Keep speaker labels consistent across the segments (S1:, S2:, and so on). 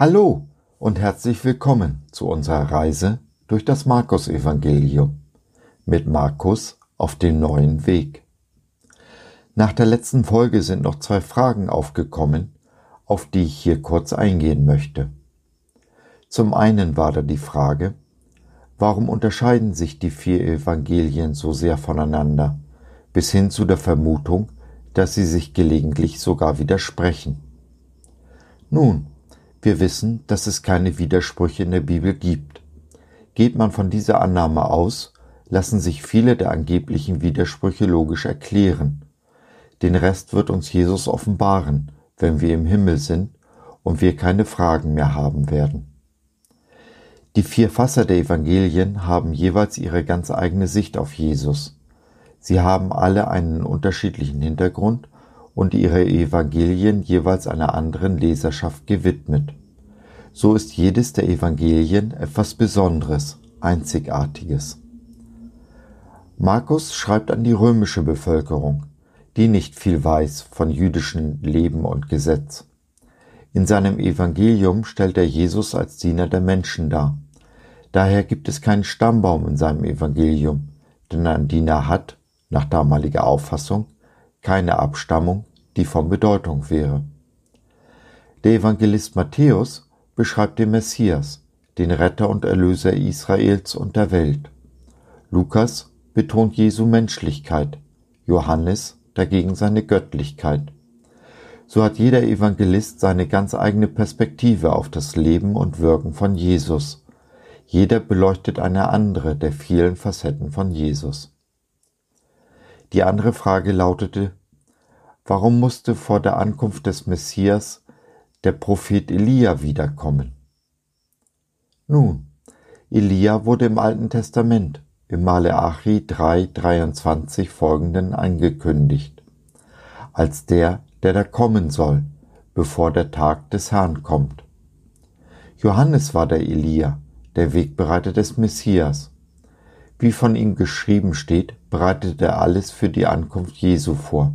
S1: Hallo und herzlich willkommen zu unserer Reise durch das Markus-Evangelium mit Markus auf dem neuen Weg. Nach der letzten Folge sind noch zwei Fragen aufgekommen, auf die ich hier kurz eingehen möchte. Zum einen war da die Frage, warum unterscheiden sich die vier Evangelien so sehr voneinander, bis hin zu der Vermutung, dass sie sich gelegentlich sogar widersprechen. Nun, wir wissen, dass es keine Widersprüche in der Bibel gibt. Geht man von dieser Annahme aus, lassen sich viele der angeblichen Widersprüche logisch erklären. Den Rest wird uns Jesus offenbaren, wenn wir im Himmel sind und wir keine Fragen mehr haben werden. Die vier Fasser der Evangelien haben jeweils ihre ganz eigene Sicht auf Jesus. Sie haben alle einen unterschiedlichen Hintergrund und ihre Evangelien jeweils einer anderen Leserschaft gewidmet. So ist jedes der Evangelien etwas Besonderes, Einzigartiges. Markus schreibt an die römische Bevölkerung, die nicht viel weiß von jüdischen Leben und Gesetz. In seinem Evangelium stellt er Jesus als Diener der Menschen dar. Daher gibt es keinen Stammbaum in seinem Evangelium, denn ein Diener hat, nach damaliger Auffassung, keine Abstammung, die von Bedeutung wäre. Der Evangelist Matthäus beschreibt den Messias, den Retter und Erlöser Israels und der Welt. Lukas betont Jesu Menschlichkeit, Johannes dagegen seine Göttlichkeit. So hat jeder Evangelist seine ganz eigene Perspektive auf das Leben und Wirken von Jesus. Jeder beleuchtet eine andere der vielen Facetten von Jesus. Die andere Frage lautete, warum musste vor der Ankunft des Messias der Prophet Elia wiederkommen? Nun, Elia wurde im Alten Testament im Maleachi 3,23 folgenden angekündigt, als der, der da kommen soll, bevor der Tag des Herrn kommt. Johannes war der Elia, der Wegbereiter des Messias. Wie von ihm geschrieben steht, bereitete er alles für die Ankunft Jesu vor.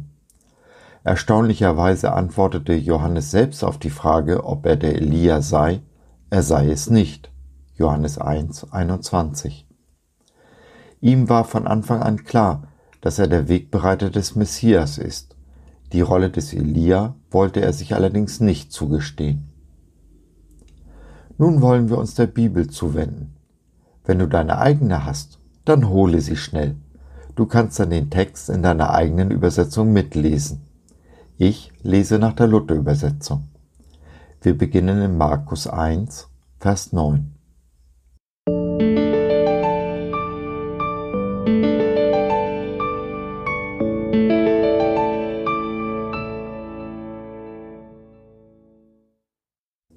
S1: Erstaunlicherweise antwortete Johannes selbst auf die Frage, ob er der Elia sei, er sei es nicht. Johannes 1, 21. Ihm war von Anfang an klar, dass er der Wegbereiter des Messias ist. Die Rolle des Elia wollte er sich allerdings nicht zugestehen. Nun wollen wir uns der Bibel zuwenden. Wenn du deine eigene hast, dann hole sie schnell. Du kannst dann den Text in deiner eigenen Übersetzung mitlesen. Ich lese nach der Luther-Übersetzung. Wir beginnen in Markus 1, Vers 9.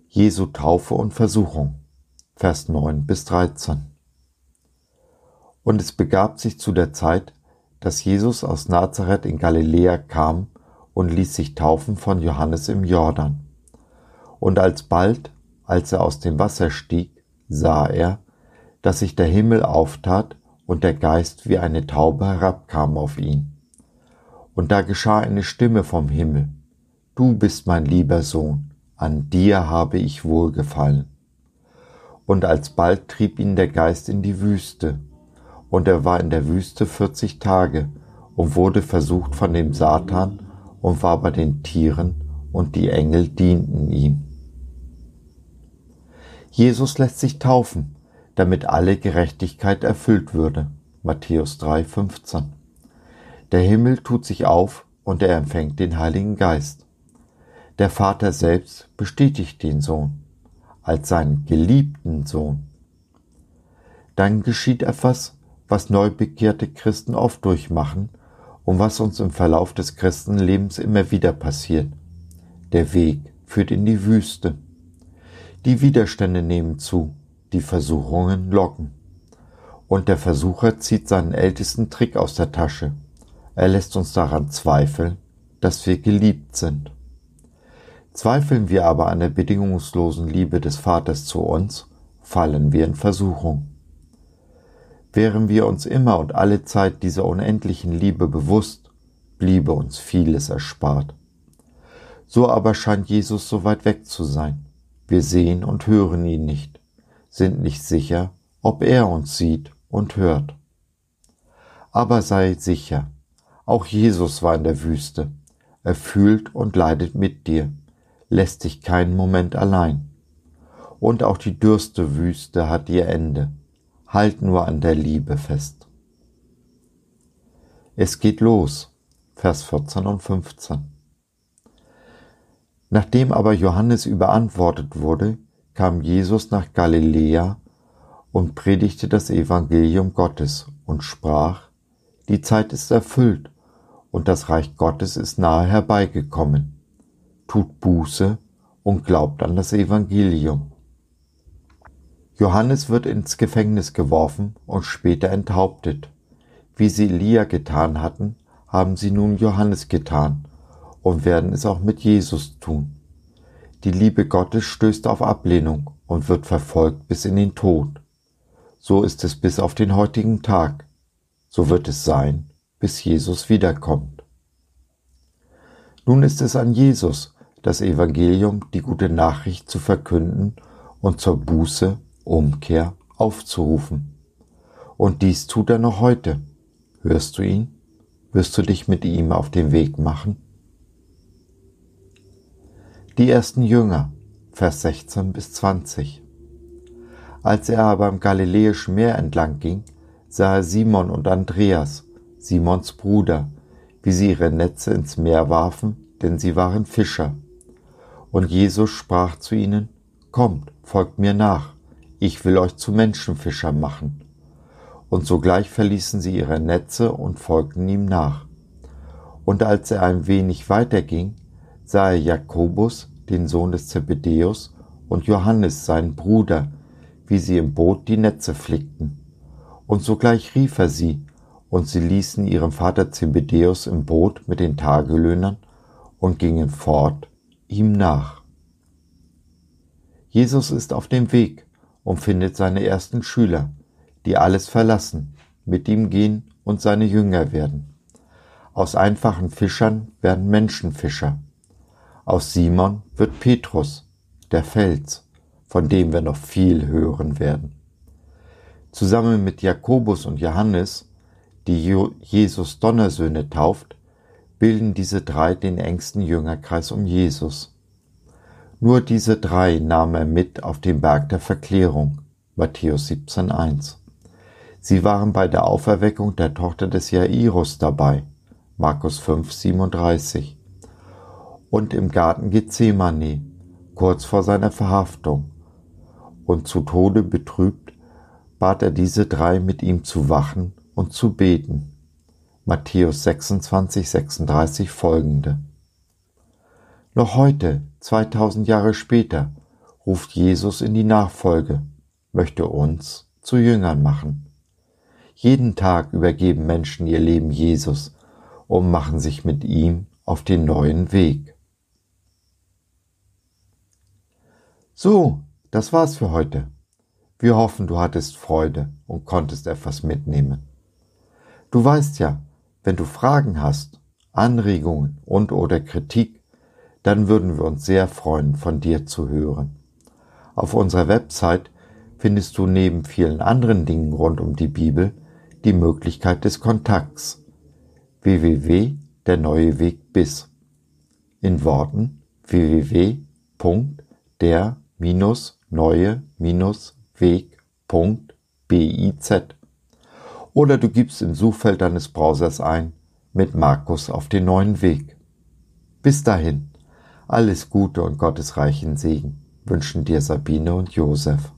S1: Jesu Taufe und Versuchung, Vers 9 bis 13. Und es begab sich zu der Zeit, dass Jesus aus Nazareth in Galiläa kam und ließ sich taufen von Johannes im Jordan. Und alsbald, als er aus dem Wasser stieg, sah er, dass sich der Himmel auftat und der Geist wie eine Taube herabkam auf ihn. Und da geschah eine Stimme vom Himmel, Du bist mein lieber Sohn, an dir habe ich wohlgefallen. Und alsbald trieb ihn der Geist in die Wüste, und er war in der Wüste vierzig Tage und wurde versucht von dem Satan und war bei den Tieren, und die Engel dienten ihm. Jesus lässt sich taufen, damit alle Gerechtigkeit erfüllt würde. Matthäus 3,15. Der Himmel tut sich auf und er empfängt den Heiligen Geist. Der Vater selbst bestätigt den Sohn als seinen geliebten Sohn. Dann geschieht etwas, was neubekehrte Christen oft durchmachen und was uns im Verlauf des Christenlebens immer wieder passiert. Der Weg führt in die Wüste. Die Widerstände nehmen zu, die Versuchungen locken. Und der Versucher zieht seinen ältesten Trick aus der Tasche. Er lässt uns daran zweifeln, dass wir geliebt sind. Zweifeln wir aber an der bedingungslosen Liebe des Vaters zu uns, fallen wir in Versuchung. Wären wir uns immer und alle Zeit dieser unendlichen Liebe bewusst, bliebe uns vieles erspart. So aber scheint Jesus so weit weg zu sein. Wir sehen und hören ihn nicht, sind nicht sicher, ob er uns sieht und hört. Aber sei sicher, auch Jesus war in der Wüste. Er fühlt und leidet mit dir, lässt dich keinen Moment allein. Und auch die dürste Wüste hat ihr Ende. Halt nur an der Liebe fest. Es geht los, Vers 14 und 15. Nachdem aber Johannes überantwortet wurde, kam Jesus nach Galiläa und predigte das Evangelium Gottes und sprach, die Zeit ist erfüllt und das Reich Gottes ist nahe herbeigekommen. Tut Buße und glaubt an das Evangelium. Johannes wird ins Gefängnis geworfen und später enthauptet. Wie sie Elia getan hatten, haben sie nun Johannes getan und werden es auch mit Jesus tun. Die Liebe Gottes stößt auf Ablehnung und wird verfolgt bis in den Tod. So ist es bis auf den heutigen Tag. So wird es sein, bis Jesus wiederkommt. Nun ist es an Jesus, das Evangelium, die gute Nachricht zu verkünden und zur Buße, Umkehr aufzurufen. Und dies tut er noch heute. Hörst du ihn? Wirst du dich mit ihm auf den Weg machen? Die ersten Jünger, Vers 16 bis 20. Als er aber am Galiläischen Meer entlang ging, sah er Simon und Andreas, Simons Bruder, wie sie ihre Netze ins Meer warfen, denn sie waren Fischer. Und Jesus sprach zu ihnen, Kommt, folgt mir nach, ich will euch zu Menschenfischern machen. Und sogleich verließen sie ihre Netze und folgten ihm nach. Und als er ein wenig weiterging, sah er Jakobus, den Sohn des Zebedäus, und Johannes, seinen Bruder, wie sie im Boot die Netze flickten. Und sogleich rief er sie, und sie ließen ihren Vater Zebedäus im Boot mit den Tagelöhnern und gingen fort ihm nach. Jesus ist auf dem Weg und findet seine ersten Schüler, die alles verlassen, mit ihm gehen und seine Jünger werden. Aus einfachen Fischern werden Menschenfischer. Aus Simon wird Petrus, der Fels, von dem wir noch viel hören werden. Zusammen mit Jakobus und Johannes, die Jesus Donnersöhne tauft, bilden diese drei den engsten Jüngerkreis um Jesus. Nur diese drei nahm er mit auf den Berg der Verklärung, Matthäus 17,1. Sie waren bei der Auferweckung der Tochter des Jairus dabei, Markus 5,37. Und im Garten Gethsemane, kurz vor seiner Verhaftung. Und zu Tode betrübt, bat er diese drei mit ihm zu wachen und zu beten. Matthäus 26, 36 folgende. Noch heute, 2000 Jahre später, ruft Jesus in die Nachfolge, möchte uns zu Jüngern machen. Jeden Tag übergeben Menschen ihr Leben Jesus und machen sich mit ihm auf den neuen Weg. So, das war's für heute. Wir hoffen, du hattest Freude und konntest etwas mitnehmen. Du weißt ja, wenn du Fragen hast, Anregungen und oder Kritik, dann würden wir uns sehr freuen, von dir zu hören. Auf unserer Website findest du neben vielen anderen Dingen rund um die Bibel die Möglichkeit des Kontakts www.der-neue-weg bis in Worten www.der-neue-weg.biz oder du gibst im Suchfeld deines Browsers ein mit Markus auf den neuen Weg. Bis dahin, alles Gute und Gottes reichen Segen wünschen dir Sabine und Josef.